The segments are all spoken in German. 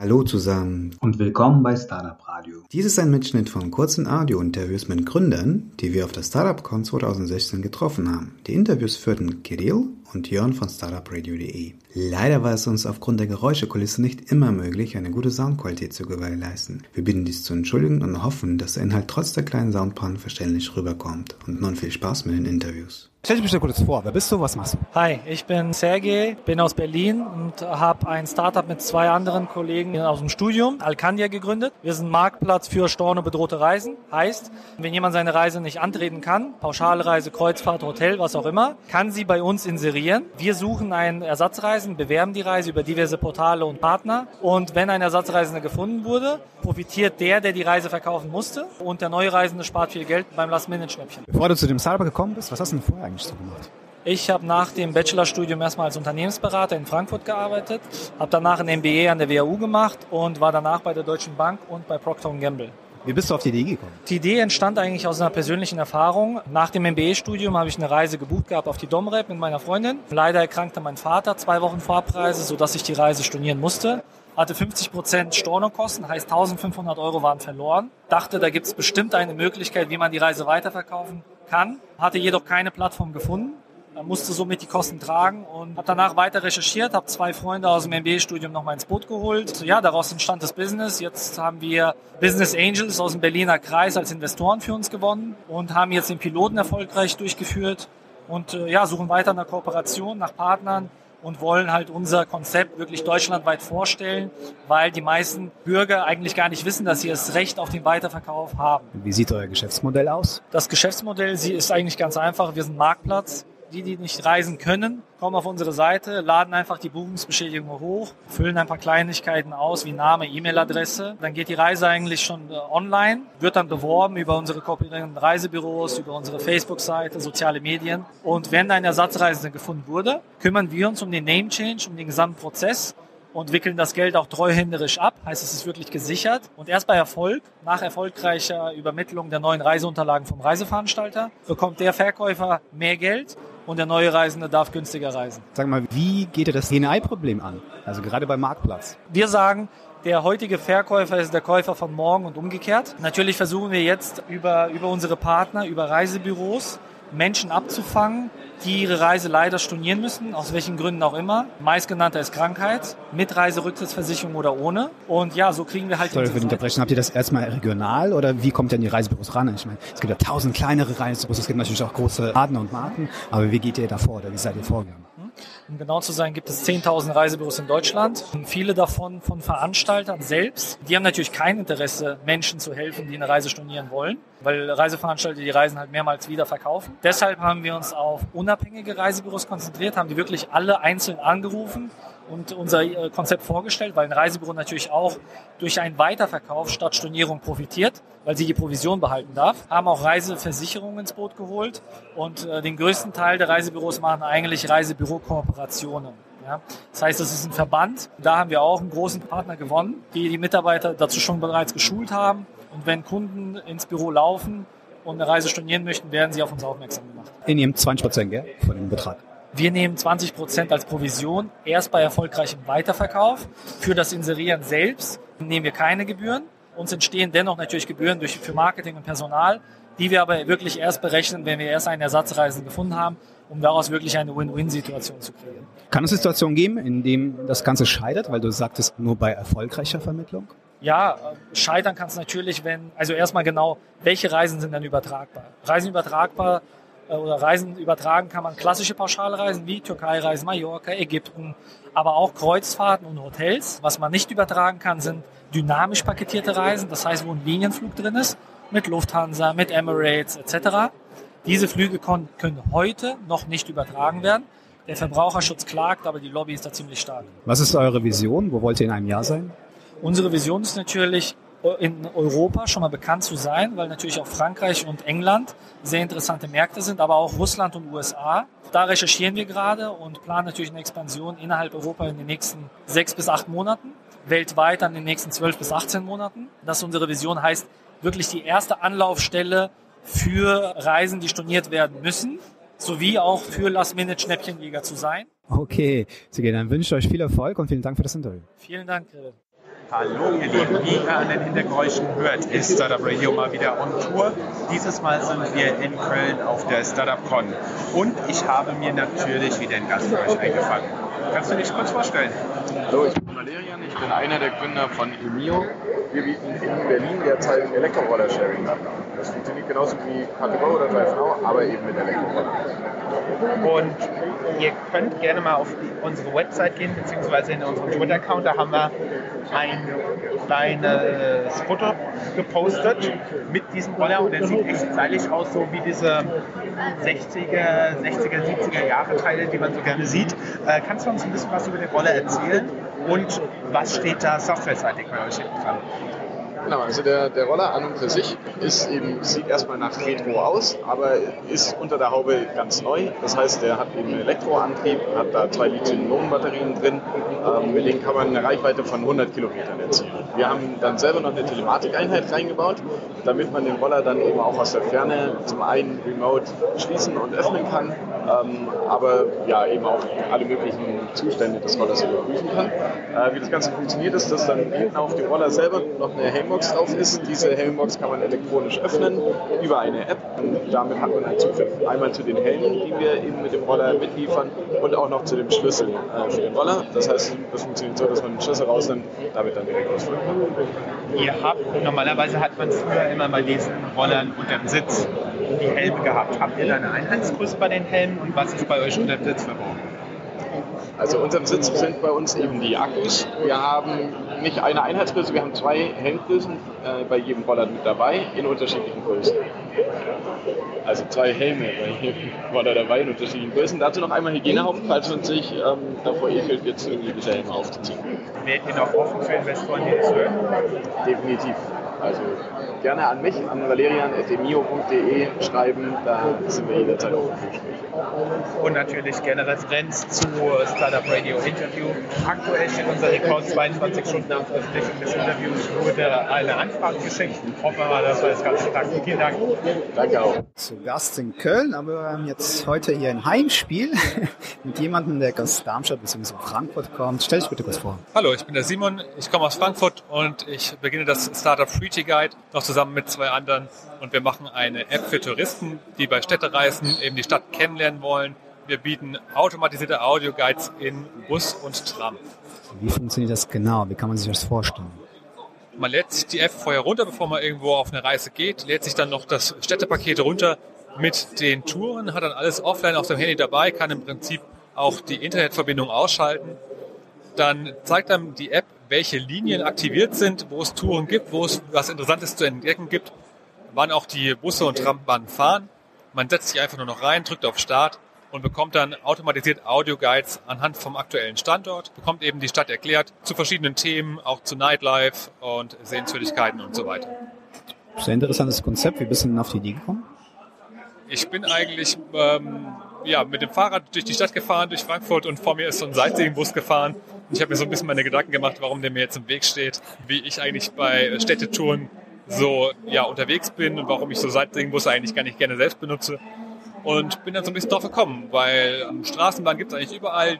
Hallo zusammen. Und willkommen bei Startup Radio. Dies ist ein Mitschnitt von kurzen Audio-Interviews mit Gründern, die wir auf der Startup-Con 2016 getroffen haben. Die Interviews führten Kirill und Jörn von startupradio.de. Leider war es uns aufgrund der Geräuschekulisse nicht immer möglich, eine gute Soundqualität zu gewährleisten. Wir bitten dies zu entschuldigen und hoffen, dass der Inhalt trotz der kleinen Soundpannen verständlich rüberkommt. Und nun viel Spaß mit den Interviews. Stell dich bitte kurz vor. Wer bist du? Was machst du? Hi, ich bin Sergej, bin aus Berlin und habe ein Startup mit zwei anderen Kollegen aus dem Studium, Alcandia, gegründet. Wir sind Marktplatz für Storno bedrohte Reisen. Heißt, wenn jemand seine Reise nicht antreten kann, Pauschalreise, Kreuzfahrt, Hotel, was auch immer, kann sie bei uns inserieren. Wir suchen einen Ersatzreisen, bewerben die Reise über diverse Portale und Partner. Und wenn ein Ersatzreisender gefunden wurde, profitiert der, der die Reise verkaufen musste. Und der neue Reisende spart viel Geld beim Last-Minute-Schnäppchen. Bevor du zu dem Startup gekommen bist, was hast du denn vorher eigentlich so gemacht? Ich habe nach dem Bachelorstudium erstmal als Unternehmensberater in Frankfurt gearbeitet, habe danach ein MBA an der WHU gemacht und war danach bei der Deutschen Bank und bei Procter Gamble. Wie bist du auf die Idee gekommen? Die Idee entstand eigentlich aus einer persönlichen Erfahrung. Nach dem MBA-Studium habe ich eine Reise gebucht gehabt auf die Domrep mit meiner Freundin. Leider erkrankte mein Vater zwei Wochen vor Abreise, sodass ich die Reise stornieren musste. Hatte 50 Prozent Stornokosten, heißt 1500 Euro waren verloren. Dachte, da gibt es bestimmt eine Möglichkeit, wie man die Reise weiterverkaufen kann. Hatte jedoch keine Plattform gefunden musste somit die Kosten tragen und habe danach weiter recherchiert, habe zwei Freunde aus dem MBA-Studium nochmal ins Boot geholt. Ja, daraus entstand das Business. Jetzt haben wir Business Angels aus dem Berliner Kreis als Investoren für uns gewonnen und haben jetzt den Piloten erfolgreich durchgeführt und äh, ja, suchen weiter nach Kooperation, nach Partnern und wollen halt unser Konzept wirklich deutschlandweit vorstellen, weil die meisten Bürger eigentlich gar nicht wissen, dass sie das Recht auf den Weiterverkauf haben. Wie sieht euer Geschäftsmodell aus? Das Geschäftsmodell ist eigentlich ganz einfach. Wir sind Marktplatz. Die, die nicht reisen können, kommen auf unsere Seite, laden einfach die Buchungsbestätigung hoch, füllen ein paar Kleinigkeiten aus, wie Name, E-Mail-Adresse. Dann geht die Reise eigentlich schon äh, online, wird dann beworben über unsere kooperierenden Reisebüros, über unsere Facebook-Seite, soziale Medien. Und wenn ein Ersatzreisender gefunden wurde, kümmern wir uns um den Name Change, um den gesamten Prozess und wickeln das Geld auch treuhänderisch ab. Heißt, es ist wirklich gesichert. Und erst bei Erfolg, nach erfolgreicher Übermittlung der neuen Reiseunterlagen vom Reiseveranstalter, bekommt der Verkäufer mehr Geld und der neue Reisende darf günstiger reisen. Sag mal, wie geht ihr das DNI-Problem an? Also gerade beim Marktplatz. Wir sagen, der heutige Verkäufer ist der Käufer von morgen und umgekehrt. Natürlich versuchen wir jetzt über, über unsere Partner, über Reisebüros, Menschen abzufangen, die ihre Reise leider stornieren müssen, aus welchen Gründen auch immer. Meistgenannter ist Krankheit, mit Reiserücktrittsversicherung oder ohne. Und ja, so kriegen wir halt... Sorry für die Unterbrechung. Habt ihr das erstmal regional oder wie kommt denn die Reisebüros ran? Ich meine, es gibt ja tausend kleinere Reisebüros, es gibt natürlich auch große Partner und Marken, aber wie geht ihr da vor oder wie seid ihr vorgegangen? Um genau zu sein, gibt es 10.000 Reisebüros in Deutschland. Und viele davon von Veranstaltern selbst. Die haben natürlich kein Interesse, Menschen zu helfen, die eine Reise stornieren wollen, weil Reiseveranstalter die Reisen halt mehrmals wieder verkaufen. Deshalb haben wir uns auf unabhängige Reisebüros konzentriert, haben die wirklich alle einzeln angerufen und unser äh, Konzept vorgestellt, weil ein Reisebüro natürlich auch durch einen Weiterverkauf statt Stornierung profitiert, weil sie die Provision behalten darf. Haben auch Reiseversicherungen ins Boot geholt und äh, den größten Teil der Reisebüros machen eigentlich Reisebüro-Kooperationen. Ja. Das heißt, es ist ein Verband. Da haben wir auch einen großen Partner gewonnen, die die Mitarbeiter dazu schon bereits geschult haben. Und wenn Kunden ins Büro laufen und eine Reise stornieren möchten, werden sie auf uns aufmerksam gemacht. In ihrem 20 Prozent, gell, von dem Betrag. Wir nehmen 20 Prozent als Provision erst bei erfolgreichem Weiterverkauf. Für das Inserieren selbst nehmen wir keine Gebühren. Uns entstehen dennoch natürlich Gebühren durch, für Marketing und Personal, die wir aber wirklich erst berechnen, wenn wir erst einen Ersatzreisen gefunden haben, um daraus wirklich eine Win-Win-Situation zu kriegen. Kann es Situationen geben, in denen das Ganze scheitert, weil du sagtest, nur bei erfolgreicher Vermittlung? Ja, scheitern kann es natürlich, wenn, also erstmal genau, welche Reisen sind dann übertragbar? Reisen übertragbar oder Reisen übertragen kann man klassische Pauschalreisen wie Türkei-Reisen, Mallorca, Ägypten, aber auch Kreuzfahrten und Hotels. Was man nicht übertragen kann, sind dynamisch paketierte Reisen, das heißt, wo ein Linienflug drin ist, mit Lufthansa, mit Emirates etc. Diese Flüge können heute noch nicht übertragen werden. Der Verbraucherschutz klagt, aber die Lobby ist da ziemlich stark. Was ist eure Vision? Wo wollt ihr in einem Jahr sein? Unsere Vision ist natürlich, in Europa schon mal bekannt zu sein, weil natürlich auch Frankreich und England sehr interessante Märkte sind, aber auch Russland und USA. Da recherchieren wir gerade und planen natürlich eine Expansion innerhalb Europa in den nächsten sechs bis acht Monaten, weltweit dann in den nächsten zwölf bis 18 Monaten. Das unsere Vision heißt, wirklich die erste Anlaufstelle für Reisen, die storniert werden müssen, sowie auch für Last-Minute-Schnäppchenjäger zu sein. Okay, Sige, dann wünsche ich euch viel Erfolg und vielen Dank für das Interview. Vielen Dank, Grill. Hallo ihr Lieben, wie ihr an den Hintergeräuschen hört, ist Startup Radio mal wieder on Tour. Dieses Mal sind wir in Köln auf der Startup Con und ich habe mir natürlich wieder einen Gast für euch eingefangen. Kannst du dich kurz vorstellen? Hallo, ich bin Valerian, ich bin einer der Gründer von Emio. Wir bieten in Berlin derzeit Elektroroller-Sharing an. Das funktioniert genauso wie Car2Go oder DriveNow, aber eben mit Elektrorollern. Und ihr könnt gerne mal auf unsere Website gehen, beziehungsweise in unseren Twitter-Account. Da haben wir ein kleines Foto gepostet mit diesem Roller und der sieht echt stylisch aus, so wie diese 60er, 60er, 70er Jahre Teile, die man so gerne sieht. Äh, kannst du uns ein bisschen was über den Roller erzählen und was steht da softwareseitig bei euch hinten dran? Genau, also der, der Roller an und für sich ist eben, sieht erstmal nach Retro aus, aber ist unter der Haube ganz neu. Das heißt, der hat eben einen Elektroantrieb, hat da zwei Lithium-Ionen-Batterien drin. Ähm, mit denen kann man eine Reichweite von 100 Kilometern erzielen. Wir haben dann selber noch eine Telematikeinheit reingebaut, damit man den Roller dann eben auch aus der Ferne zum einen remote schließen und öffnen kann, ähm, aber ja eben auch alle möglichen Zustände des Rollers überprüfen kann. Äh, wie das Ganze funktioniert, ist, dass dann hinten auf dem Roller selber noch eine Helmbox drauf ist. Diese Helmbox kann man elektronisch öffnen über eine App und damit hat man einen Zugriff einmal zu den Helmen, die wir eben mit dem Roller mitliefern und auch noch zu dem Schlüssel äh, für den Roller. Das heißt, das funktioniert so, dass man den Schlüssel rausnimmt, damit dann direkt ausfüllen kann. Ihr habt, normalerweise hat man früher immer bei diesen Rollern unter dem Sitz die Helme gehabt. Habt ihr da eine Einheitsgröße bei den Helmen und was ist bei euch unter dem Sitz verbaut? Also unterm Sitz sind bei uns eben die Akkus. Wir haben nicht eine Einheitsgröße, wir haben zwei Helmgrößen äh, bei jedem Roller mit dabei in unterschiedlichen Größen. Also zwei Helme bei jedem Roller dabei in unterschiedlichen Größen. Dazu noch einmal Hygienehaufen, falls man sich ähm, davor ekelt, jetzt irgendwie diese Helme aufzuziehen. Wärt ihr noch offen für Investoren, die das hören? Definitiv. Also gerne an mich, an valerian.emio.de schreiben, da sind wir jederzeit offen für Gespräche. Und natürlich gerne Referenz zu Startup Radio Interview. Aktuell steht unser Rekord 22 Stunden nach Veröffentlichung des Interviews. Wurde eine Anfrage geschickt. Hoffen wir mal, dass wir das Ganze knacken. Vielen Dank. Danke auch. Zu Gast in Köln, aber wir haben jetzt heute hier ein Heimspiel mit jemandem, der aus Darmstadt bzw. Frankfurt kommt. Stell dich bitte kurz vor. Hallo, ich bin der Simon, ich komme aus Frankfurt und ich beginne das Startup Freety Guide noch zusammen mit zwei anderen und wir machen eine App für Touristen, die bei Städtereisen eben die Stadt kennenlernen wollen. Wir bieten automatisierte Audioguides in Bus und Tram. Wie funktioniert das genau? Wie kann man sich das vorstellen? Man lädt die App vorher runter, bevor man irgendwo auf eine Reise geht, lädt sich dann noch das Städtepaket runter mit den Touren, hat dann alles offline auf dem Handy dabei, kann im Prinzip auch die Internetverbindung ausschalten. Dann zeigt einem die App, welche Linien aktiviert sind, wo es Touren gibt, wo es was Interessantes zu entdecken gibt, wann auch die Busse und Trambahnen fahren. Man setzt sich einfach nur noch rein, drückt auf Start und bekommt dann automatisiert Audioguides anhand vom aktuellen Standort, bekommt eben die Stadt erklärt zu verschiedenen Themen, auch zu Nightlife und Sehenswürdigkeiten und so weiter. Sehr interessantes Konzept. Wie bist du denn auf die Idee gekommen? Ich bin eigentlich ähm, ja, mit dem Fahrrad durch die Stadt gefahren, durch Frankfurt und vor mir ist so ein Sightseeing-Bus gefahren. Ich habe mir so ein bisschen meine Gedanken gemacht, warum der mir jetzt im Weg steht, wie ich eigentlich bei Städtetouren so ja, unterwegs bin und warum ich so Sightseeing-Busse eigentlich gar nicht gerne selbst benutze. Und bin dann so ein bisschen drauf gekommen, weil Straßenbahn gibt es eigentlich überall.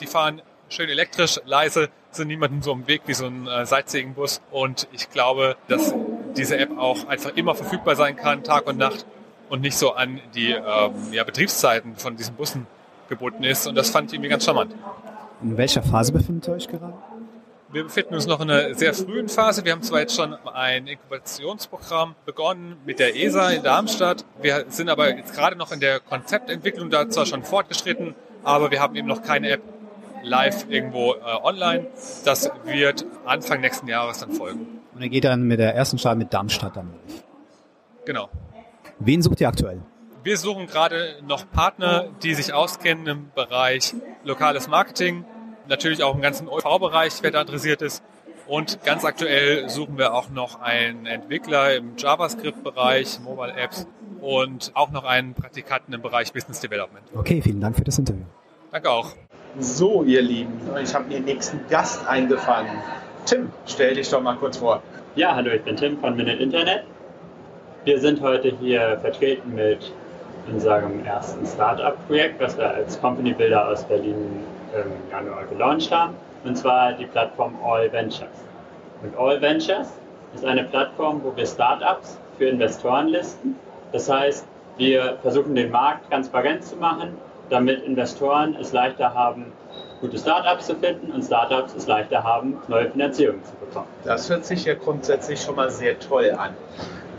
Die fahren schön elektrisch, leise, sind niemandem so im Weg wie so ein äh, Sightseeing-Bus. Und ich glaube, dass diese App auch einfach immer verfügbar sein kann, Tag und Nacht und nicht so an die ähm, ja, Betriebszeiten von diesen Bussen gebunden ist. Und das fand ich irgendwie ganz charmant. In welcher Phase befindet ihr euch gerade? Wir befinden uns noch in einer sehr frühen Phase. Wir haben zwar jetzt schon ein Inkubationsprogramm begonnen mit der ESA in Darmstadt. Wir sind aber jetzt gerade noch in der Konzeptentwicklung da zwar schon fortgeschritten, aber wir haben eben noch keine App live irgendwo äh, online. Das wird Anfang nächsten Jahres dann folgen. Und ihr geht dann mit der ersten Start mit Darmstadt dann. Genau. Wen sucht ihr aktuell? Wir suchen gerade noch Partner, die sich auskennen im Bereich lokales Marketing, natürlich auch im ganzen OV-Bereich, wer da interessiert ist. Und ganz aktuell suchen wir auch noch einen Entwickler im JavaScript-Bereich, Mobile Apps und auch noch einen Praktikanten im Bereich Business Development. Okay, vielen Dank für das Interview. Danke auch. So, ihr Lieben, ich habe den nächsten Gast eingefangen. Tim, stell dich doch mal kurz vor. Ja, hallo, ich bin Tim von Minute Internet. Wir sind heute hier vertreten mit unserem ersten Startup-Projekt, was wir als Company Builder aus Berlin im Januar gelauncht haben, und zwar die Plattform All Ventures. Und All Ventures ist eine Plattform, wo wir Startups für Investoren listen. Das heißt, wir versuchen den Markt transparent zu machen, damit Investoren es leichter haben, gute Startups zu finden und Startups es leichter haben, neue Finanzierung zu bekommen. Das hört sich ja grundsätzlich schon mal sehr toll an.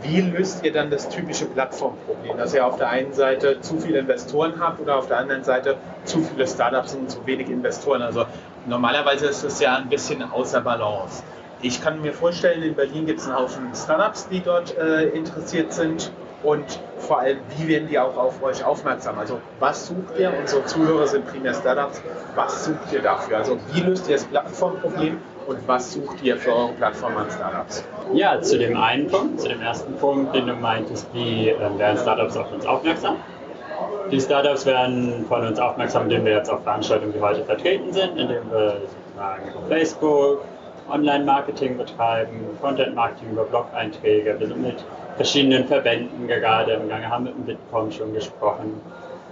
Wie löst ihr dann das typische Plattformproblem, dass ihr auf der einen Seite zu viele Investoren habt oder auf der anderen Seite zu viele Startups und zu wenig Investoren? Also normalerweise ist das ja ein bisschen außer Balance. Ich kann mir vorstellen, in Berlin gibt es einen Haufen Startups, die dort äh, interessiert sind. Und vor allem, wie werden die auch auf euch aufmerksam? Also, was sucht ihr? Unsere Zuhörer sind primär Startups. Was sucht ihr dafür? Also, wie löst ihr das Plattformproblem und was sucht ihr für eure Plattform an Startups? Ja, zu dem einen Punkt, zu dem ersten Punkt, den du meintest, wie äh, werden Startups auf uns aufmerksam? Die Startups werden von uns aufmerksam, indem wir jetzt auf Veranstaltungen wie heute vertreten sind, indem wir sozusagen auf Facebook, Online-Marketing betreiben, Content-Marketing über Blog-Einträge. Wir sind mit verschiedenen Verbänden gerade im Gange, haben mit dem Bitkom schon gesprochen,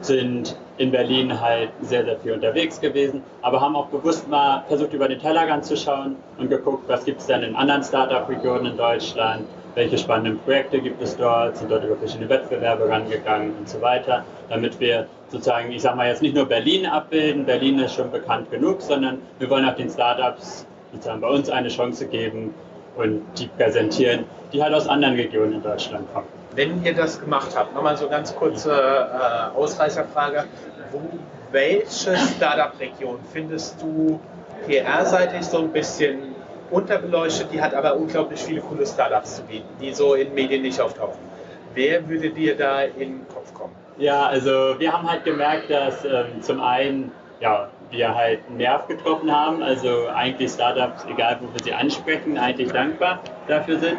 sind in Berlin halt sehr, sehr viel unterwegs gewesen, aber haben auch bewusst mal versucht, über den Tellerrand zu schauen und geguckt, was gibt es denn in anderen Startup-Regionen in Deutschland, welche spannenden Projekte gibt es dort, sind dort über verschiedene Wettbewerbe rangegangen und so weiter, damit wir sozusagen, ich sag mal jetzt nicht nur Berlin abbilden, Berlin ist schon bekannt genug, sondern wir wollen auch den Startups sozusagen bei uns eine Chance geben und die präsentieren, die halt aus anderen Regionen in Deutschland kommen. Wenn ihr das gemacht habt, nochmal so ganz kurze äh, Ausreißerfrage. Wo, welche Startup-Region findest du PR-seitig so ein bisschen unterbeleuchtet, die hat aber unglaublich viele coole Startups zu bieten, die so in Medien nicht auftauchen? Wer würde dir da in den Kopf kommen? Ja, also wir haben halt gemerkt, dass ähm, zum einen ja, wir halt einen Nerv getroffen haben. Also eigentlich Startups, egal wo wir sie ansprechen, eigentlich dankbar dafür sind.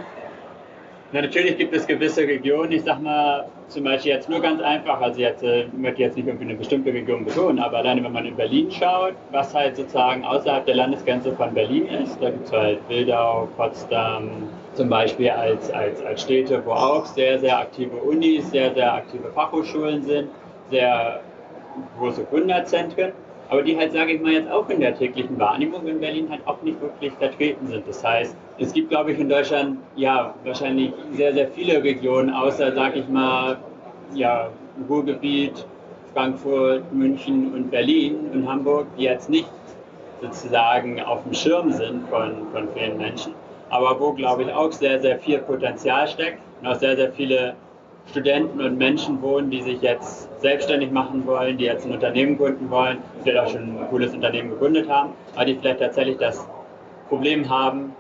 Na, natürlich gibt es gewisse Regionen, ich sag mal zum Beispiel jetzt nur ganz einfach, also jetzt äh, möchte jetzt nicht irgendwie eine bestimmte Region betonen, aber alleine wenn man in Berlin schaut, was halt sozusagen außerhalb der Landesgrenze von Berlin ist, da gibt es halt Wildau, Potsdam zum Beispiel als, als, als Städte, wo auch sehr, sehr aktive Unis, sehr, sehr aktive Fachhochschulen sind, sehr große Gründerzentren aber die halt, sage ich mal, jetzt auch in der täglichen Wahrnehmung in Berlin halt auch nicht wirklich vertreten sind. Das heißt, es gibt, glaube ich, in Deutschland ja wahrscheinlich sehr, sehr viele Regionen, außer, sage ich mal, ja, Ruhrgebiet, Frankfurt, München und Berlin und Hamburg, die jetzt nicht sozusagen auf dem Schirm sind von, von vielen Menschen, aber wo, glaube ich, auch sehr, sehr viel Potenzial steckt und auch sehr, sehr viele Studenten und Menschen wohnen, die sich jetzt selbstständig machen wollen, die jetzt ein Unternehmen gründen wollen, vielleicht auch schon ein cooles Unternehmen gegründet haben, aber die vielleicht tatsächlich das Problem haben,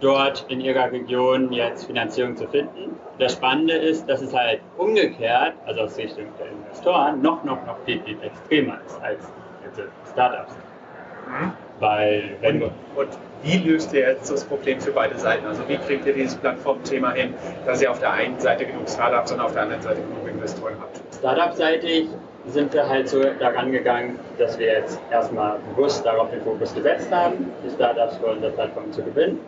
dort in ihrer Region jetzt Finanzierung zu finden. Das Spannende ist, dass es halt umgekehrt, also aus Sicht der Investoren, noch, noch, noch viel, viel extremer ist als Startups. Mhm. Weil, wenn und, und wie löst ihr jetzt das Problem für beide Seiten? Also wie kriegt ihr dieses Plattformthema hin, dass ihr auf der einen Seite genug Startups und auf der anderen Seite genug Investoren habt? Startup-seitig sind wir halt so daran gegangen, dass wir jetzt erstmal bewusst darauf den Fokus gesetzt haben, die Startups für unsere Plattform zu gewinnen.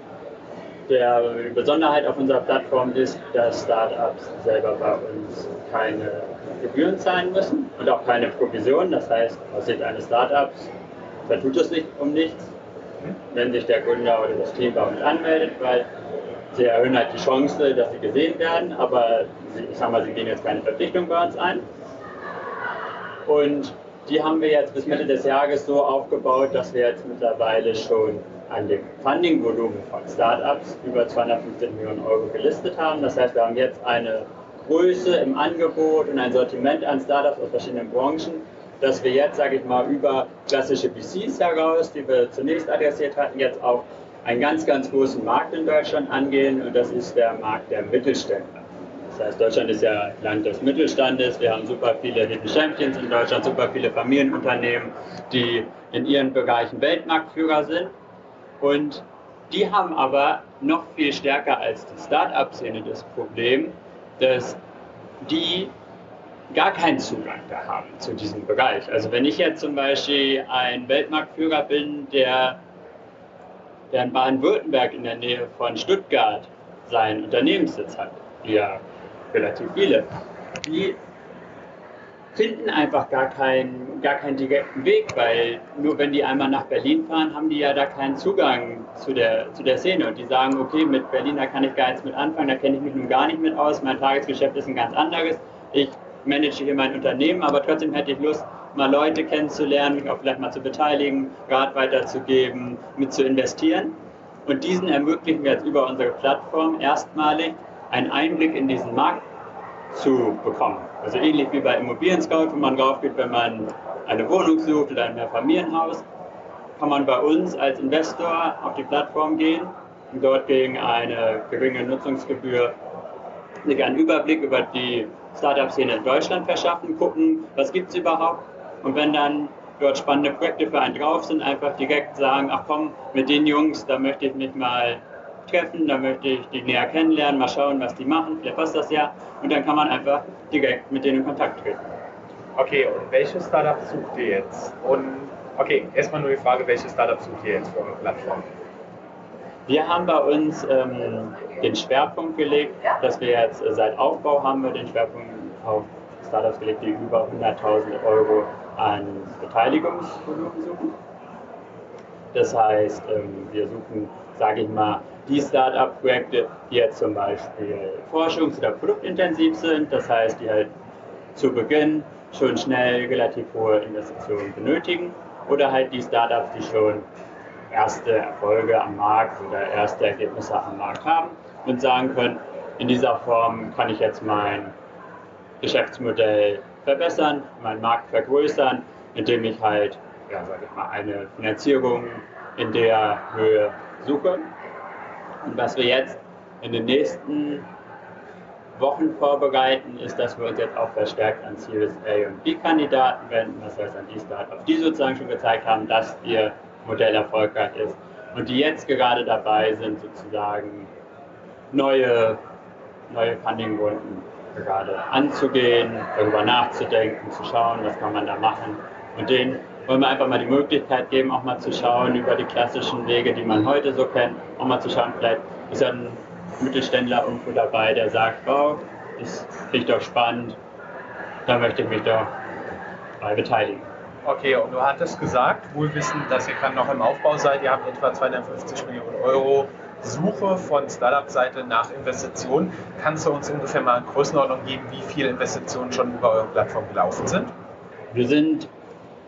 Der, die Besonderheit auf unserer Plattform ist, dass Startups selber bei uns keine Gebühren zahlen müssen und auch keine Provision. Das heißt, aus Sicht eines Startups da tut es nicht um nichts, wenn sich der Gründer oder das Team bei uns anmeldet, weil sie erhöhen halt die Chance, dass sie gesehen werden, aber ich sag mal, sie gehen jetzt keine Verpflichtung bei uns ein. Und die haben wir jetzt bis Mitte des Jahres so aufgebaut, dass wir jetzt mittlerweile schon an dem Funding-Volumen von Startups über 250 Millionen Euro gelistet haben. Das heißt, wir haben jetzt eine Größe im Angebot und ein Sortiment an Startups aus verschiedenen Branchen, dass wir jetzt, sage ich mal, über klassische VCs heraus, die wir zunächst adressiert hatten, jetzt auch einen ganz, ganz großen Markt in Deutschland angehen und das ist der Markt der Mittelständler. Das heißt, Deutschland ist ja Land des Mittelstandes. Wir haben super viele Hidden Champions in Deutschland, super viele Familienunternehmen, die in ihren Bereichen Weltmarktführer sind. Und die haben aber noch viel stärker als die Start-up-Szene das Problem, dass die gar keinen Zugang da haben zu diesem Bereich. Also wenn ich jetzt zum Beispiel ein Weltmarktführer bin, der, der in Baden-Württemberg in der Nähe von Stuttgart seinen Unternehmenssitz hat, ja relativ viele, wie finden einfach gar keinen, gar keinen direkten Weg, weil nur wenn die einmal nach Berlin fahren, haben die ja da keinen Zugang zu der, zu der Szene und die sagen, okay, mit Berlin, da kann ich gar nichts mit anfangen, da kenne ich mich nun gar nicht mit aus, mein Tagesgeschäft ist ein ganz anderes, ich manage hier mein Unternehmen, aber trotzdem hätte ich Lust, mal Leute kennenzulernen, mich auch vielleicht mal zu beteiligen, Rat weiterzugeben, mit zu investieren. Und diesen ermöglichen wir jetzt über unsere Plattform erstmalig einen Einblick in diesen Markt zu bekommen. Also ähnlich wie bei Immobilien Scout, wo man drauf geht, wenn man eine Wohnung sucht oder ein Mehrfamilienhaus, kann man bei uns als Investor auf die Plattform gehen und dort gegen eine geringe Nutzungsgebühr sich einen Überblick über die Startup-Szene in Deutschland verschaffen, gucken, was gibt es überhaupt und wenn dann dort spannende Projekte für einen drauf sind, einfach direkt sagen, ach komm, mit den Jungs, da möchte ich mich mal treffen, da möchte ich die näher kennenlernen, mal schauen, was die machen, vielleicht passt das ja und dann kann man einfach direkt mit denen in Kontakt treten. Okay, und welche Startups sucht ihr jetzt? Und okay, erstmal nur die Frage, welche Startups sucht ihr jetzt für eure Plattform? Wir haben bei uns ähm, den Schwerpunkt gelegt, dass wir jetzt äh, seit Aufbau haben wir den Schwerpunkt auf Startups gelegt, die über 100.000 Euro an Beteiligungsvolumen suchen. Das heißt, ähm, wir suchen, sage ich mal, die Start-up-Projekte, die jetzt zum Beispiel forschungs- oder produktintensiv sind, das heißt, die halt zu Beginn schon schnell relativ hohe Investitionen benötigen, oder halt die Startups, die schon erste Erfolge am Markt oder erste Ergebnisse am Markt haben und sagen können, in dieser Form kann ich jetzt mein Geschäftsmodell verbessern, meinen Markt vergrößern, indem ich halt, ja, sag ich mal, eine Finanzierung in der Höhe suche. Und was wir jetzt in den nächsten Wochen vorbereiten, ist, dass wir uns jetzt auch verstärkt an Series A und B-Kandidaten wenden, das heißt an die Startups, die sozusagen schon gezeigt haben, dass ihr Modell erfolgreich ist und die jetzt gerade dabei sind, sozusagen neue, neue Funding-Runden gerade anzugehen, darüber nachzudenken, zu schauen, was kann man da machen. Und denen wollen wir einfach mal die Möglichkeit geben, auch mal zu schauen über die klassischen Wege, die man heute so kennt, auch mal zu schauen, vielleicht ist ja ein Mittelständler irgendwo dabei, der sagt, wow, das finde ich doch spannend, da möchte ich mich doch mal beteiligen. Okay, und du hattest gesagt, wohl wissend, dass ihr gerade noch im Aufbau seid, ihr habt etwa 250 Millionen Euro Suche von Startup-Seite nach Investitionen. Kannst du uns ungefähr mal eine Größenordnung geben, wie viele Investitionen schon über eure Plattform gelaufen sind? Wir sind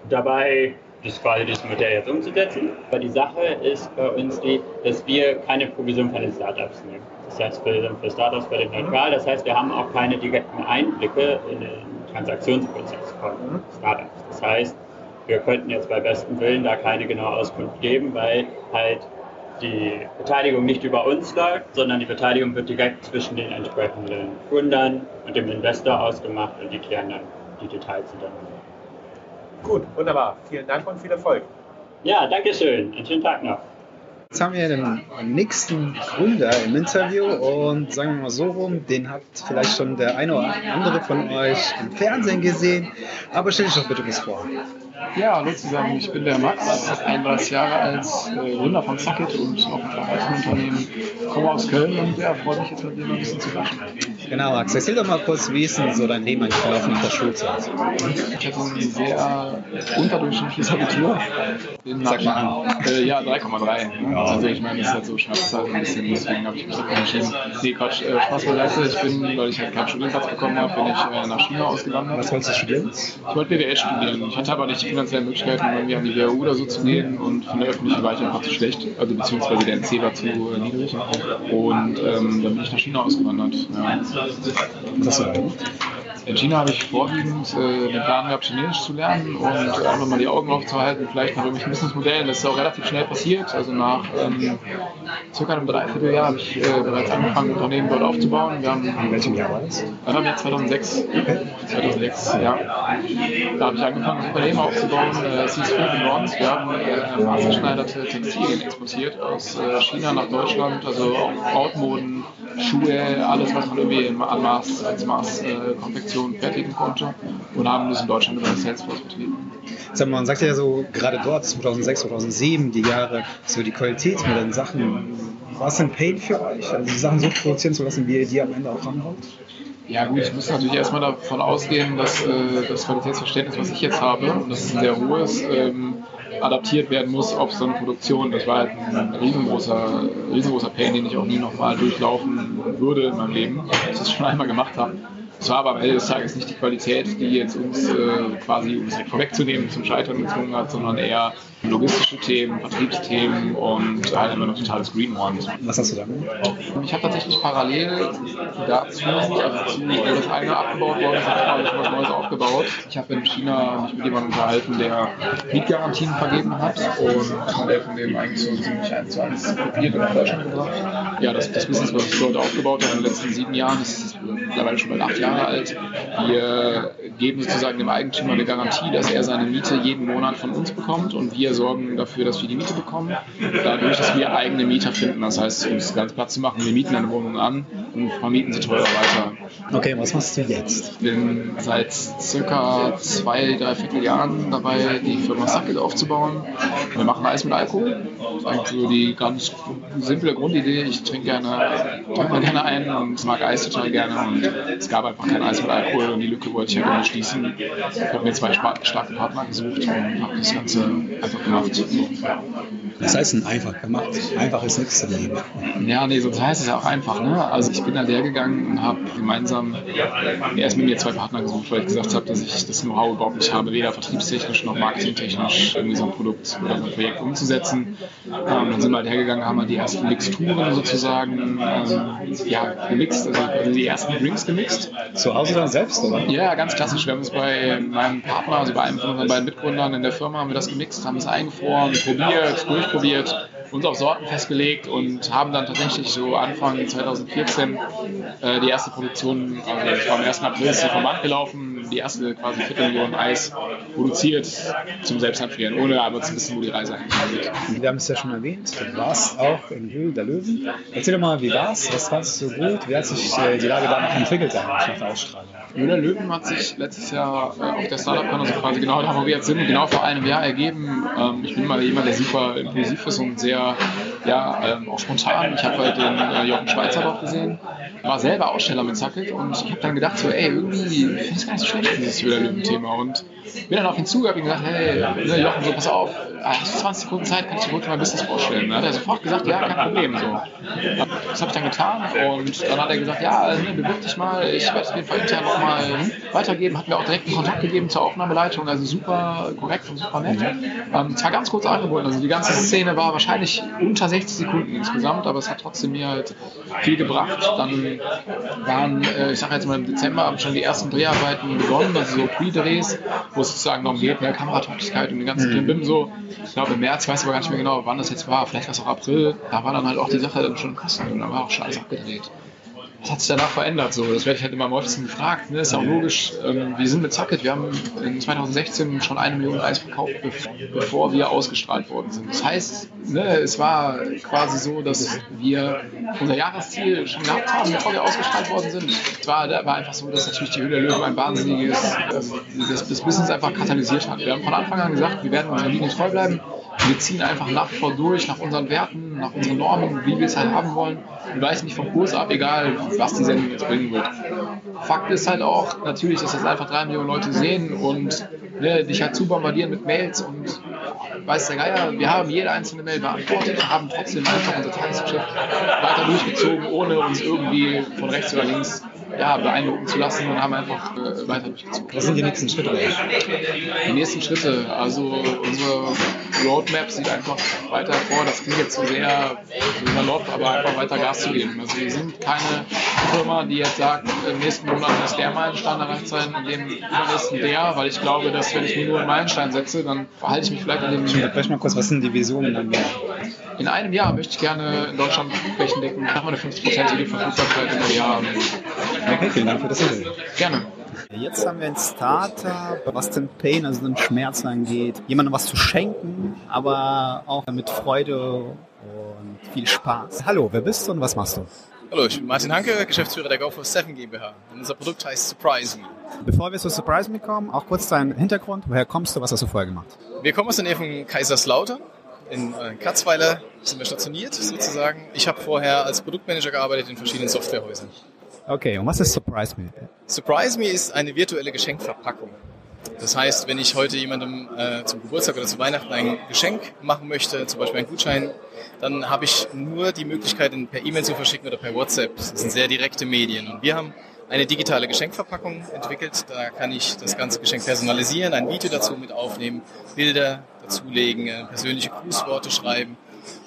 dabei, das quasi das Modell jetzt umzusetzen. Aber die Sache ist bei uns die, dass wir keine Provision von den Startups nehmen. Das heißt, wir sind für Startups völlig neutral. Das heißt, wir haben auch keine direkten Einblicke in den Transaktionsprozess von Startups. Das heißt, wir könnten jetzt bei bestem Willen da keine genaue Auskunft geben, weil halt die Beteiligung nicht über uns läuft, sondern die Beteiligung wird direkt zwischen den entsprechenden Gründern und dem Investor ausgemacht und die klären dann die Details untereinander. Gut, wunderbar. Vielen Dank und viel Erfolg. Ja, danke schön. Einen schönen Tag noch. Jetzt haben wir den nächsten Gründer im Interview und sagen wir mal so rum, den hat vielleicht schon der eine oder andere von euch im Fernsehen gesehen. Aber stell dich doch bitte was vor. Ja, hallo zusammen, ich bin der Max, 31 Jahre alt, äh, Gründer von Zacket und auch ein Verwaltungsunternehmen, komme aus Köln und ja, freue mich jetzt mit dir mal ein bisschen zu quatschen. Genau, Max, erzähl doch mal kurz, wie ist denn so dein Leben eigentlich verlaufen nach der Schulzeit? Ich hatte ein sehr unterdurchschnittliches Abitur. Sag mal an. Äh, ja, 3,3. Ne? Also ich meine, das ist halt so Schnapszahl so ein bisschen, deswegen habe ich mich dafür entschieden. Nee, Quatsch, äh, Spaß beiseite. Ich bin, weil ich halt keinen Studienplatz bekommen habe, bin ich äh, nach China ausgewandert. Was wolltest du studieren? Ich wollte BWL studieren. Ich hatte aber nicht finanziellen Möglichkeiten, irgendwie an die WHU oder so zu gehen und von der öffentlichen war ich einfach zu schlecht, also beziehungsweise der NC war zu niedrig und ähm, dann bin ich nach China ausgewandert. Ja. Was hast du da gemacht? In China habe ich vorwiegend äh, den Plan gehabt, Chinesisch zu lernen und einfach mal die Augen aufzuhalten, vielleicht nach irgendwelchen Businessmodellen. Das ist auch relativ schnell passiert. Also nach ähm, circa einem Dreivierteljahr habe ich äh, bereits angefangen, Unternehmen dort aufzubauen. Wir haben, In welchem Jahr war das? haben wir 2006. 2006, ja. Da habe ich angefangen, das Unternehmen aufzubauen. Äh, Es hieß Philipp Nordens. Wir haben äh, maßgeschneiderte Textilien exportiert aus äh, China nach Deutschland. Also auch Brautmoden, Schuhe, alles, was man irgendwie an Maß, als Maßkonfektion fertigen konnte. Und haben das in Deutschland über das Salesforce betrieben. Sag mal, man sagt ja so, gerade dort, 2006, 2007, die Jahre, so die Qualität mit den Sachen, war es ein Pain für euch? Also die Sachen so produzieren zu lassen, wie ihr die am Ende auch wollt? Ja gut, ich muss natürlich erstmal davon ausgehen, dass äh, das Qualitätsverständnis, was ich jetzt habe, und das ist ein sehr hohes, ähm, adaptiert werden muss auf so eine Produktion. Das war halt ein riesengroßer, riesengroßer Pain, den ich auch nie nochmal durchlaufen würde in meinem Leben, dass ich das schon einmal gemacht habe. Es war aber am Ende des Tages nicht die Qualität, die jetzt uns äh, quasi, um es vorwegzunehmen, zum Scheitern gezwungen hat, sondern eher logistische Themen, Vertriebsthemen und halt immer noch totales Greenhorn. Was hast du da gemacht? Ich habe tatsächlich parallel dazu, also zu das eine abgebaut worden ist, habe ich schon was Neues aufgebaut. Ich habe in China mich mit jemandem unterhalten, der Mietgarantien vergeben hat und der von dem eigentlich so ziemlich eins zu eins kopiert und nach Deutschland gebracht. Ja, das, das Business, was ich dort aufgebaut habe in den letzten sieben Jahren, ist mittlerweile schon bald acht Jahre alt. Wir geben sozusagen dem Eigentümer eine Garantie, dass er seine Miete jeden Monat von uns bekommt und wir sorgen dafür, dass wir die Miete bekommen, dadurch, dass wir eigene Mieter finden. Das heißt, um es ganz platt zu machen, wir mieten eine Wohnung an und vermieten sie teurer weiter. Okay, was machst du jetzt? Ich bin seit circa zwei, dreiviertel Jahren dabei, die Firma Sucket aufzubauen. Wir machen Eis mit Alkohol. Das ist eigentlich so die ganz simple Grundidee. Ich trinke gerne, trinke gerne ein und mag Eis total gerne. Und es gab einfach kein Eis mit Alkohol und die Lücke wollte ich ja gerne schließen. Ich habe mir zwei starke Partner gesucht und habe das Ganze einfach gemacht. Das heißt denn einfach gemacht? Einfach ist nichts daneben. Ja, nee, sonst heißt es ja auch einfach. Ne? Also ich bin dann hergegangen und habe gemeinsam erst mit mir zwei Partner gesucht, weil ich gesagt habe, dass ich das Know-how überhaupt nicht habe, weder vertriebstechnisch noch marketingtechnisch irgendwie so ein Produkt oder so ein Projekt umzusetzen. Ähm, dann sind wir halt hergegangen, haben halt die ersten Mixturen sozusagen ähm, ja, gemixt, also die ersten Drinks gemixt. Zu Hause dann selbst, oder? Ja, ganz klassisch. Wir haben es bei meinem Partner, also bei einem von unseren beiden Mitgründern in der Firma, haben wir das gemixt, haben es eingefroren, probiert, Powiedzmy uns auf Sorten festgelegt und haben dann tatsächlich so Anfang 2014 äh, die erste Produktion, also war am 1. April ist sie vom Band gelaufen, die erste quasi Viertelmillion Eis produziert zum Selbstanfrieren, ohne aber zu wissen, wo die Reise eigentlich geht. Wir haben es ja schon erwähnt, du warst auch in Höhle der Löwen. Erzähl doch mal, wie war's? Was fandest du so gut? Wie hat sich äh, die Lage danach entwickelt eigentlich nach der Ausstrahlung? Höhle der Löwen hat sich letztes Jahr äh, auf der Startup-Con, also quasi genau da, wo wir jetzt sind, genau vor einem Jahr ergeben. Ähm, ich bin mal jemand, der super impulsiv ist und sehr, ja, ähm, auch spontan. Ich habe halt den äh, Jochen Schweizer dort gesehen, war selber Aussteller mit Zackelt und ich habe dann gedacht, so, ey, irgendwie finde ich es gar nicht so schlecht, dieses Höhle der Löwen-Thema. Und bin dann auf ihn zugegangen und gesagt, hey, ne, Jochen, so pass auf, hast du 20 Sekunden Zeit, kann ich dir mal ein Business vorstellen. Dann hat er sofort gesagt, ja, kein Problem. So. Das habe ich dann getan und dann hat er gesagt, ja, ne, bewirb dich mal, ich werde es auf jeden Fall intern nochmal weitergeben, hat mir auch direkt einen Kontakt gegeben zur Aufnahmeleitung, also super korrekt und super nett. Ähm, zwar ganz kurz angeboten, also die ganze Szene war wahrscheinlich unter 60 Sekunden insgesamt, aber es hat trotzdem mir halt viel gebracht. Dann waren, äh, ich sage jetzt mal im Dezember, haben schon die ersten Dreharbeiten begonnen, also so Pre-Drehs, wo es sozusagen darum geht, mehr Kameratauglichkeit und den ganzen Klimbim so. Ich glaube im März, ich weiß aber gar nicht mehr genau, wann das jetzt war, vielleicht war es auch April, da war dann halt auch die Sache dann schon krass und dann war auch schon alles abgedreht was hat sich danach verändert? So, das werde ich halt immer am häufigsten gefragt. Ne? Ist ja auch logisch. Ähm, wir sind mit Zacket, wir haben in 2016 schon eine Million Eis verkauft, bevor wir ausgestrahlt worden sind. Das heißt, ne, es war quasi so, dass wir unser Jahresziel schon gehabt haben, bevor wir ausgestrahlt worden sind. Es war, war einfach so, dass natürlich die Höhle der Löwen ein wahnsinniges, das, das Business einfach katalysiert hat. Wir haben von Anfang an gesagt, wir werden unserer Linie treu bleiben. Wir ziehen einfach nach vor durch, nach unseren Werten, nach unseren Normen, wie wir es halt haben wollen. Wir weichen nicht vom Kurs ab, egal was die Sendung jetzt bringen wird. Fakt ist halt auch natürlich, dass das einfach drei Millionen Leute sehen und ne, dich halt zu bombardieren mit Mails und weiß der Geier, wir haben jede einzelne Mail beantwortet, haben trotzdem einfach unser Tagesgeschäft weiter durchgezogen, ohne uns irgendwie von rechts oder links ja, beeindrucken zu lassen und haben einfach äh, weiter durchgezogen. Was sind die nächsten Schritte? Die nächsten Schritte, also unsere Roadmap sieht einfach weiter vor, das klingt jetzt zu sehr salopp, aber einfach weiter Gas zu geben. Also wir sind keine Firma, die jetzt sagt, im nächsten Monat muss der Meilenstein erreicht sein, in dem übernächsten der, weil ich glaube, dass wenn ich mir nur einen Meilenstein setze, dann verhalte ich mich vielleicht in dem... Vielleicht mal kurz, was sind die Visionen dann? In einem Jahr möchte ich gerne in Deutschland flächendeckend nochmal eine 50-prozentige Verfügbarkeit im Jahr haben. Okay, vielen Dank für das Interview. Gerne. Jetzt haben wir ein Startup, was den Pain, also den Schmerz angeht, jemandem was zu schenken, aber auch mit Freude und viel Spaß. Hallo, wer bist du und was machst du? Hallo, ich bin Martin Hanke, Geschäftsführer der GoFor7 GmbH. Und unser Produkt heißt Surprise Me. Bevor wir zu Surprise Me kommen, auch kurz dein Hintergrund. Woher kommst du? Was hast du vorher gemacht? Wir kommen aus der Nähe von Kaiserslautern. In Katzweiler sind wir stationiert sozusagen. Ich habe vorher als Produktmanager gearbeitet in verschiedenen Softwarehäusern. Okay, und was ist Surprise Me? Surprise Me ist eine virtuelle Geschenkverpackung. Das heißt, wenn ich heute jemandem äh, zum Geburtstag oder zu Weihnachten ein Geschenk machen möchte, zum Beispiel einen Gutschein, dann habe ich nur die Möglichkeit, ihn per E-Mail zu verschicken oder per WhatsApp. Das sind sehr direkte Medien. Und wir haben eine digitale Geschenkverpackung entwickelt. Da kann ich das ganze Geschenk personalisieren, ein Video dazu mit aufnehmen, Bilder dazulegen, äh, persönliche Grußworte schreiben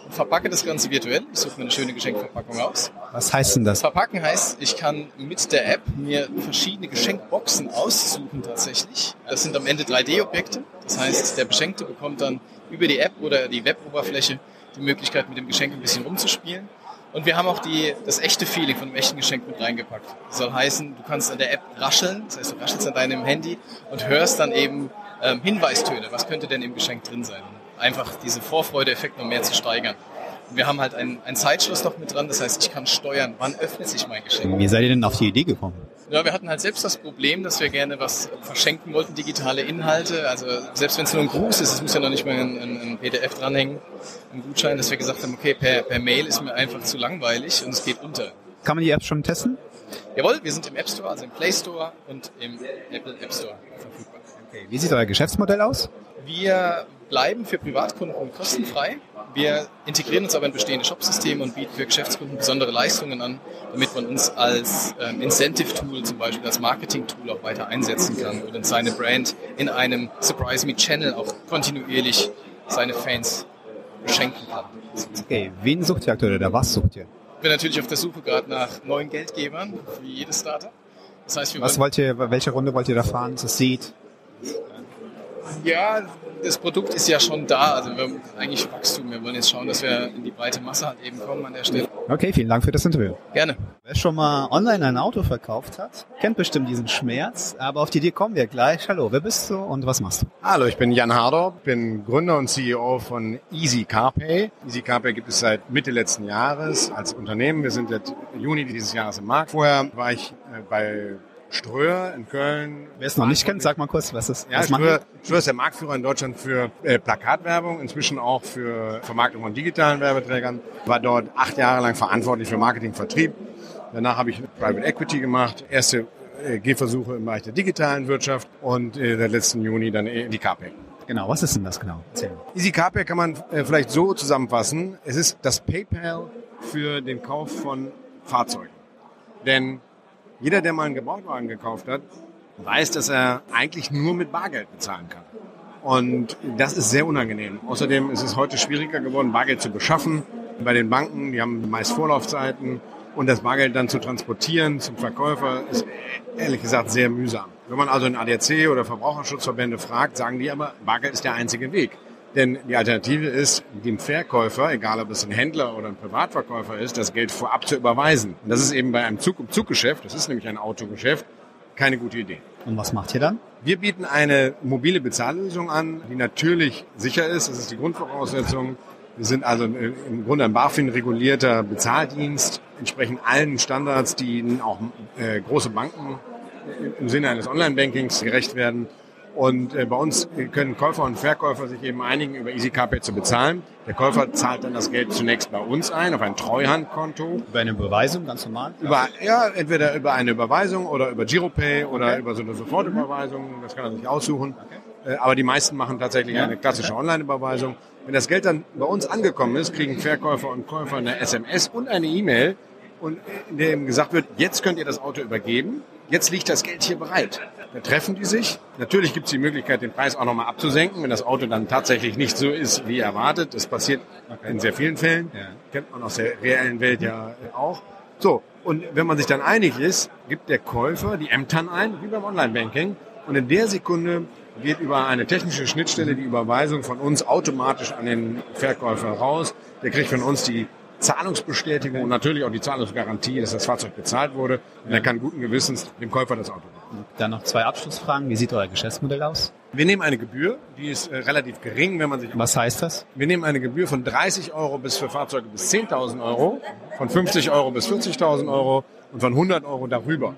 und verpacke das Ganze virtuell. Ich suche mir eine schöne Geschenkverpackung aus. Was heißt denn das? Verpacken heißt, ich kann mit der App mir verschiedene Geschenkboxen aussuchen tatsächlich. Das sind am Ende 3D-Objekte. Das heißt, der Beschenkte bekommt dann über die App oder die Web-Oberfläche die Möglichkeit, mit dem Geschenk ein bisschen rumzuspielen. Und wir haben auch die, das echte Feeling von einem echten Geschenk mit reingepackt. Das soll heißen, du kannst an der App rascheln, das heißt, du raschelst an deinem Handy und hörst dann eben ähm, Hinweistöne. Was könnte denn im Geschenk drin sein? Einfach diese Vorfreude-Effekt noch mehr zu steigern. Und wir haben halt einen Zeitschluss noch mit dran, das heißt, ich kann steuern, wann öffnet sich mein Geschenk. Wie seid ihr denn auf die Idee gekommen? Ja, wir hatten halt selbst das Problem, dass wir gerne was verschenken wollten, digitale Inhalte. Also selbst wenn es nur ein Gruß ist, es muss ja noch nicht mal ein, ein, ein PDF dranhängen, ein Gutschein, dass wir gesagt haben, okay, per, per Mail ist mir einfach zu langweilig und es geht unter. Kann man die App schon testen? Jawohl, wir sind im App Store, also im Play Store und im Apple App Store verfügbar. Okay. Wie sieht euer Geschäftsmodell aus? Wir bleiben für Privatkunden kostenfrei. Wir integrieren uns aber in bestehende Shopsysteme und bieten für Geschäftskunden besondere Leistungen an, damit man uns als ähm, Incentive-Tool, zum Beispiel als Marketing-Tool auch weiter einsetzen kann und seine Brand in einem Surprise Me Channel auch kontinuierlich seine Fans beschenken kann. Okay, wen sucht ihr aktuell oder was sucht ihr? Ich bin natürlich auf der Suche gerade nach neuen Geldgebern, wie jedes Startup. Das heißt, was wollt ihr, welche Runde wollt ihr da fahren? Das sieht? Ja, das Produkt ist ja schon da. Also wir haben eigentlich Wachstum. Wir wollen jetzt schauen, dass wir in die breite Masse halt eben kommen an der Stelle. Okay, vielen Dank für das Interview. Gerne. Wer schon mal online ein Auto verkauft hat, kennt bestimmt diesen Schmerz. Aber auf die Idee kommen wir gleich. Hallo, wer bist du und was machst du? Hallo, ich bin Jan Hardorp, bin Gründer und CEO von Easy CarPay. Easy CarPay gibt es seit Mitte letzten Jahres als Unternehmen. Wir sind seit Juni dieses Jahres im Markt. Vorher war ich äh, bei Ströer in Köln. Wer es noch nicht kennt, sag mal kurz, was ist. Ja, was Ströer, Ströer ist der Marktführer in Deutschland für äh, Plakatwerbung, inzwischen auch für Vermarktung von digitalen Werbeträgern. War dort acht Jahre lang verantwortlich für Marketing, Vertrieb. Danach habe ich Private Equity gemacht, erste äh, Gehversuche im Bereich der digitalen Wirtschaft und äh, der letzten Juni dann äh, die CAPEC. Genau, was ist denn das genau? Erzähl. Easy CarPay kann man äh, vielleicht so zusammenfassen. Es ist das PayPal für den Kauf von Fahrzeugen. Denn jeder, der mal einen Gebrauchtwagen gekauft hat, weiß, dass er eigentlich nur mit Bargeld bezahlen kann. Und das ist sehr unangenehm. Außerdem ist es heute schwieriger geworden, Bargeld zu beschaffen. Bei den Banken, die haben meist Vorlaufzeiten. Und das Bargeld dann zu transportieren zum Verkäufer ist ehrlich gesagt sehr mühsam. Wenn man also in ADAC oder Verbraucherschutzverbände fragt, sagen die aber, Bargeld ist der einzige Weg. Denn die Alternative ist, dem Verkäufer, egal ob es ein Händler oder ein Privatverkäufer ist, das Geld vorab zu überweisen. Und das ist eben bei einem Zug-um-Zug-Geschäft, das ist nämlich ein Autogeschäft, keine gute Idee. Und was macht ihr dann? Wir bieten eine mobile Bezahllösung an, die natürlich sicher ist. Das ist die Grundvoraussetzung. Wir sind also im Grunde ein BaFin-regulierter Bezahldienst, entsprechend allen Standards, die auch äh, große Banken im Sinne eines Online-Bankings gerecht werden. Und äh, bei uns können Käufer und Verkäufer sich eben einigen, über EasyCarPay zu bezahlen. Der Käufer zahlt dann das Geld zunächst bei uns ein, auf ein Treuhandkonto. Über eine Überweisung, ganz normal? Über, ja, entweder über eine Überweisung oder über Giropay oder okay. über so eine Sofortüberweisung. Das kann er sich aussuchen. Okay. Äh, aber die meisten machen tatsächlich eine klassische Online-Überweisung. Wenn das Geld dann bei uns angekommen ist, kriegen Verkäufer und Käufer eine SMS und eine E-Mail, und in dem gesagt wird, jetzt könnt ihr das Auto übergeben, jetzt liegt das Geld hier bereit. Da treffen die sich. Natürlich gibt es die Möglichkeit, den Preis auch nochmal abzusenken, wenn das Auto dann tatsächlich nicht so ist, wie erwartet. Das passiert in sehr vielen Fällen. Ja. Kennt man aus der reellen Welt ja auch. So, und wenn man sich dann einig ist, gibt der Käufer die Ämtern ein, wie beim Online-Banking. Und in der Sekunde geht über eine technische Schnittstelle die Überweisung von uns automatisch an den Verkäufer raus. Der kriegt von uns die Zahlungsbestätigung und natürlich auch die Zahlungsgarantie, dass das Fahrzeug bezahlt wurde. Und er kann guten Gewissens dem Käufer das Auto geben. Dann noch zwei Abschlussfragen. Wie sieht euer Geschäftsmodell aus? Wir nehmen eine Gebühr, die ist äh, relativ gering, wenn man sich... Was heißt das? Wir nehmen eine Gebühr von 30 Euro bis für Fahrzeuge bis 10.000 Euro, von 50 Euro bis 40.000 Euro und von 100 Euro darüber.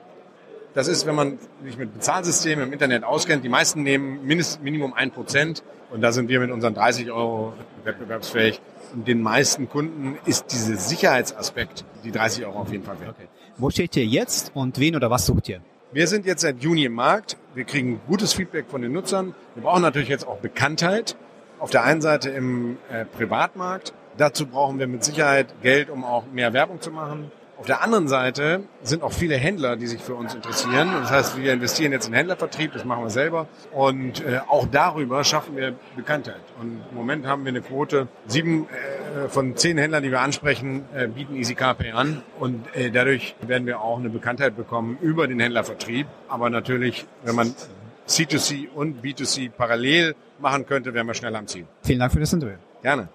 Das ist, wenn man sich mit Bezahlsystemen im Internet auskennt, die meisten nehmen mindestens Minimum ein Prozent und da sind wir mit unseren 30 Euro wettbewerbsfähig. Und den meisten Kunden ist dieser Sicherheitsaspekt die 30 Euro auf jeden Fall wert. Okay. Wo steht ihr jetzt und wen oder was sucht ihr? Wir sind jetzt seit Juni im Markt. Wir kriegen gutes Feedback von den Nutzern. Wir brauchen natürlich jetzt auch Bekanntheit. Auf der einen Seite im äh, Privatmarkt. Dazu brauchen wir mit Sicherheit Geld, um auch mehr Werbung zu machen. Auf der anderen Seite sind auch viele Händler, die sich für uns interessieren. Das heißt, wir investieren jetzt in Händlervertrieb, das machen wir selber. Und äh, auch darüber schaffen wir Bekanntheit. Und im Moment haben wir eine Quote, sieben äh, von zehn Händlern, die wir ansprechen, äh, bieten EasyCarPay an. Und äh, dadurch werden wir auch eine Bekanntheit bekommen über den Händlervertrieb. Aber natürlich, wenn man C2C und B2C parallel machen könnte, wären wir schneller am Ziel. Vielen Dank für das Interview. Gerne.